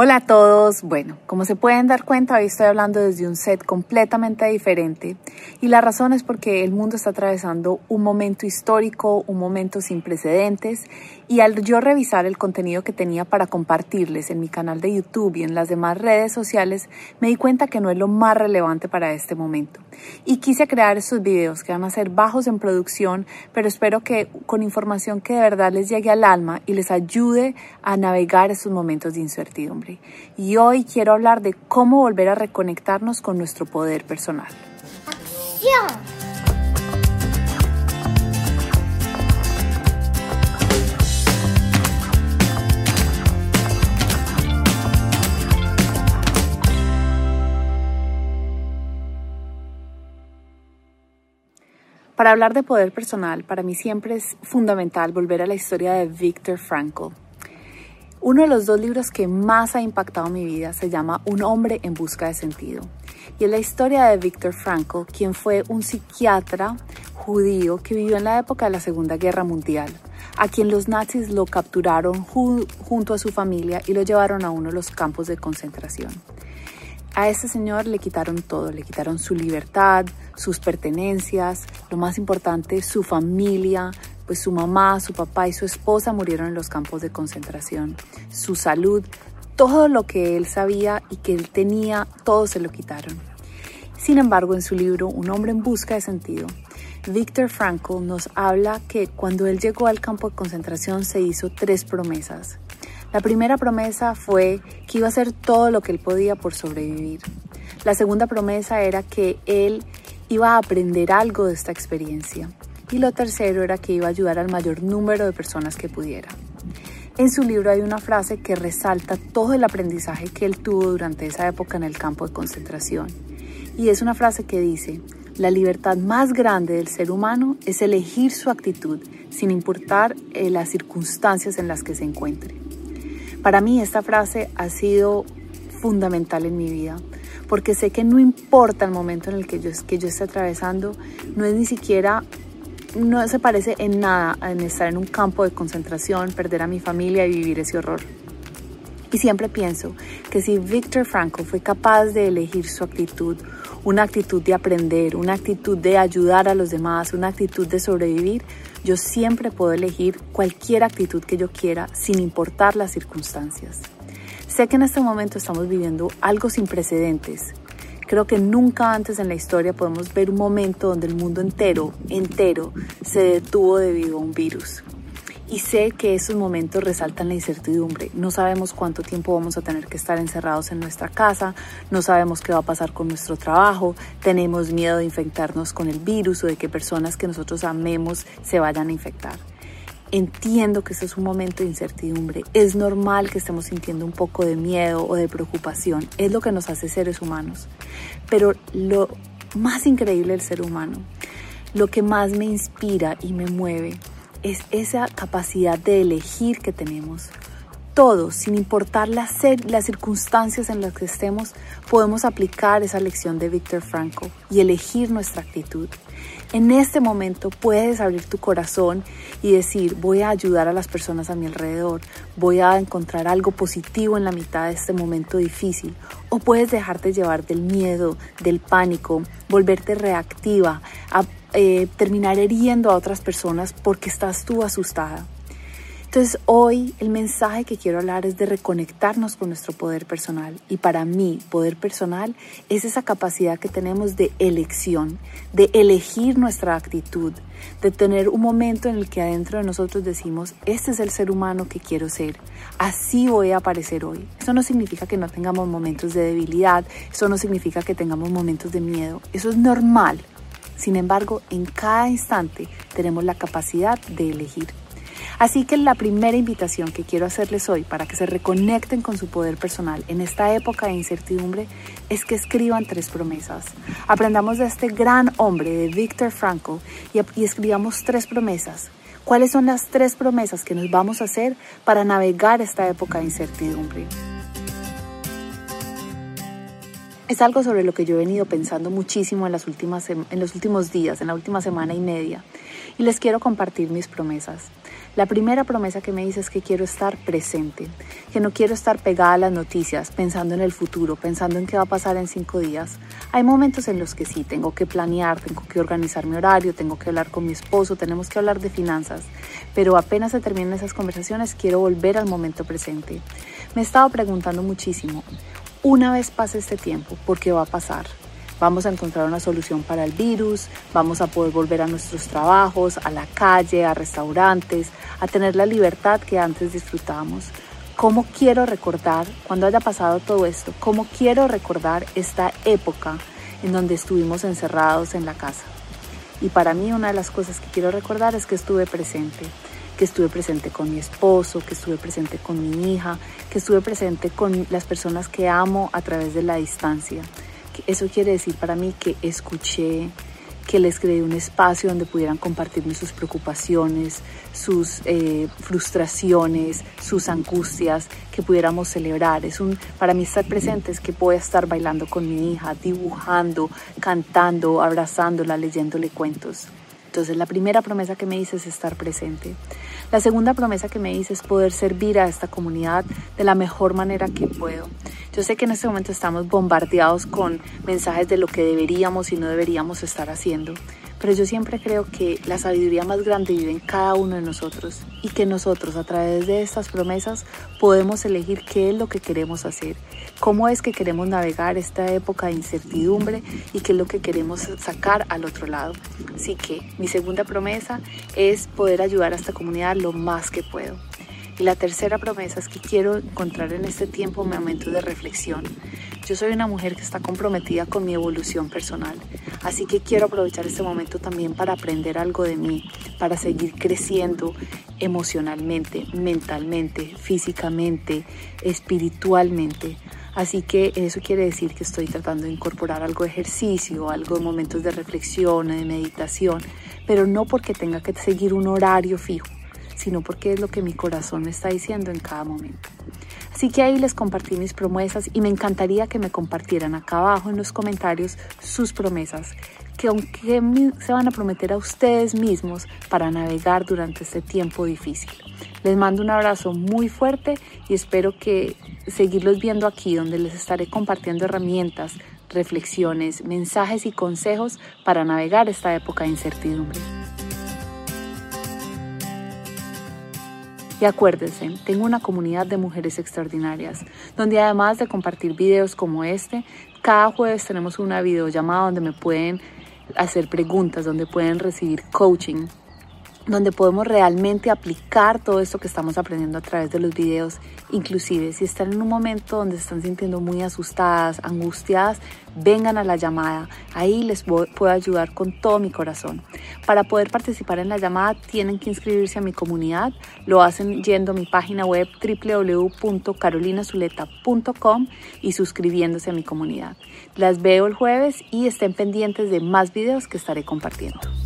Hola a todos. Bueno, como se pueden dar cuenta, hoy estoy hablando desde un set completamente diferente y la razón es porque el mundo está atravesando un momento histórico, un momento sin precedentes y al yo revisar el contenido que tenía para compartirles en mi canal de YouTube y en las demás redes sociales, me di cuenta que no es lo más relevante para este momento. Y quise crear estos videos que van a ser bajos en producción, pero espero que con información que de verdad les llegue al alma y les ayude a navegar estos momentos de incertidumbre y hoy quiero hablar de cómo volver a reconectarnos con nuestro poder personal. Para hablar de poder personal, para mí siempre es fundamental volver a la historia de Viktor Frankl. Uno de los dos libros que más ha impactado mi vida se llama Un hombre en busca de sentido. Y es la historia de Viktor Frankl, quien fue un psiquiatra judío que vivió en la época de la Segunda Guerra Mundial, a quien los nazis lo capturaron junto a su familia y lo llevaron a uno de los campos de concentración. A este señor le quitaron todo, le quitaron su libertad, sus pertenencias, lo más importante, su familia, pues su mamá, su papá y su esposa murieron en los campos de concentración. Su salud, todo lo que él sabía y que él tenía, todo se lo quitaron. Sin embargo, en su libro Un hombre en busca de sentido, Viktor Frankl nos habla que cuando él llegó al campo de concentración se hizo tres promesas. La primera promesa fue que iba a hacer todo lo que él podía por sobrevivir. La segunda promesa era que él iba a aprender algo de esta experiencia y lo tercero era que iba a ayudar al mayor número de personas que pudiera. En su libro hay una frase que resalta todo el aprendizaje que él tuvo durante esa época en el campo de concentración. Y es una frase que dice, la libertad más grande del ser humano es elegir su actitud sin importar eh, las circunstancias en las que se encuentre. Para mí esta frase ha sido fundamental en mi vida, porque sé que no importa el momento en el que yo, que esté atravesando, no es ni siquiera no se parece en nada en estar en un campo de concentración, perder a mi familia y vivir ese horror. Y siempre pienso que si Viktor Frankl fue capaz de elegir su actitud, una actitud de aprender, una actitud de ayudar a los demás, una actitud de sobrevivir, yo siempre puedo elegir cualquier actitud que yo quiera sin importar las circunstancias. Sé que en este momento estamos viviendo algo sin precedentes, Creo que nunca antes en la historia podemos ver un momento donde el mundo entero, entero, se detuvo debido a un virus. Y sé que esos momentos resaltan la incertidumbre. No sabemos cuánto tiempo vamos a tener que estar encerrados en nuestra casa, no sabemos qué va a pasar con nuestro trabajo, tenemos miedo de infectarnos con el virus o de que personas que nosotros amemos se vayan a infectar. Entiendo que este es un momento de incertidumbre. Es normal que estemos sintiendo un poco de miedo o de preocupación. Es lo que nos hace seres humanos. Pero lo más increíble del ser humano, lo que más me inspira y me mueve, es esa capacidad de elegir que tenemos. Todos, sin importar las, las circunstancias en las que estemos, podemos aplicar esa lección de Viktor Frankl y elegir nuestra actitud. En este momento puedes abrir tu corazón y decir, voy a ayudar a las personas a mi alrededor, voy a encontrar algo positivo en la mitad de este momento difícil. O puedes dejarte llevar del miedo, del pánico, volverte reactiva, a eh, terminar heriendo a otras personas porque estás tú asustada. Entonces hoy el mensaje que quiero hablar es de reconectarnos con nuestro poder personal. Y para mí, poder personal es esa capacidad que tenemos de elección, de elegir nuestra actitud, de tener un momento en el que adentro de nosotros decimos, este es el ser humano que quiero ser, así voy a aparecer hoy. Eso no significa que no tengamos momentos de debilidad, eso no significa que tengamos momentos de miedo, eso es normal. Sin embargo, en cada instante tenemos la capacidad de elegir. Así que la primera invitación que quiero hacerles hoy para que se reconecten con su poder personal en esta época de incertidumbre es que escriban tres promesas. Aprendamos de este gran hombre, de Viktor Frankl, y, y escribamos tres promesas. ¿Cuáles son las tres promesas que nos vamos a hacer para navegar esta época de incertidumbre? Es algo sobre lo que yo he venido pensando muchísimo en, los últimos días, en la última semana y media, y les quiero compartir mis promesas. La primera promesa que me hice es que quiero estar presente, que no quiero estar pegada a las noticias, pensando en el futuro, pensando en qué va a pasar en cinco días. Hay momentos en los que sí, tengo que planear, tengo que organizar mi horario, tengo que hablar con mi esposo, tenemos que hablar de finanzas, pero apenas se terminen esas conversaciones quiero volver al momento presente. Me he estado preguntando muchísimo, una vez pase este tiempo, ¿por qué va a pasar? vamos a encontrar una solución para el virus, vamos a poder volver a nuestros trabajos, a la calle, a restaurantes, a tener la libertad que antes disfrutábamos. ¿Cómo quiero recordar, cuando haya pasado todo esto, cómo quiero recordar esta época en donde estuvimos encerrados en la casa? Y para mí una de las cosas que quiero recordar es que estuve presente, que estuve presente con mi esposo, que estuve presente con mi hija, que estuve presente con las personas que amo a través de la distancia eso quiere decir para mí que escuché, que les creé un espacio donde pudieran compartirme sus preocupaciones, sus eh, frustraciones, sus angustias, que pudiéramos celebrar. Es un, para mí estar presente es que voy a estar bailando con mi hija, dibujando, cantando, abrazándola, leyéndole cuentos. Entonces la primera promesa que me hice es estar presente. La segunda promesa que me hice es poder servir a esta comunidad de la mejor manera que puedo. Yo sé que en este momento estamos bombardeados con mensajes de lo que deberíamos y no deberíamos estar haciendo, pero yo siempre creo que la sabiduría más grande vive en cada uno de nosotros y que nosotros a través de estas promesas podemos elegir qué es lo que queremos hacer, cómo es que queremos navegar esta época de incertidumbre y qué es lo que queremos sacar al otro lado. Así que mi segunda promesa es poder ayudar a esta comunidad lo más que puedo. Y la tercera promesa es que quiero encontrar en este tiempo momentos de reflexión. Yo soy una mujer que está comprometida con mi evolución personal, así que quiero aprovechar este momento también para aprender algo de mí, para seguir creciendo emocionalmente, mentalmente, físicamente, espiritualmente. Así que eso quiere decir que estoy tratando de incorporar algo de ejercicio, algo de momentos de reflexión, de meditación, pero no porque tenga que seguir un horario fijo sino porque es lo que mi corazón me está diciendo en cada momento. Así que ahí les compartí mis promesas y me encantaría que me compartieran acá abajo en los comentarios sus promesas, que aunque se van a prometer a ustedes mismos para navegar durante este tiempo difícil. Les mando un abrazo muy fuerte y espero que seguirlos viendo aquí donde les estaré compartiendo herramientas, reflexiones, mensajes y consejos para navegar esta época de incertidumbre. Y acuérdense, tengo una comunidad de mujeres extraordinarias, donde además de compartir videos como este, cada jueves tenemos una videollamada donde me pueden hacer preguntas, donde pueden recibir coaching, donde podemos realmente aplicar todo esto que estamos aprendiendo a través de los videos. Inclusive si están en un momento donde se están sintiendo muy asustadas, angustiadas, vengan a la llamada. Ahí les puedo ayudar con todo mi corazón. Para poder participar en la llamada tienen que inscribirse a mi comunidad. Lo hacen yendo a mi página web www.carolinazuleta.com y suscribiéndose a mi comunidad. Las veo el jueves y estén pendientes de más videos que estaré compartiendo.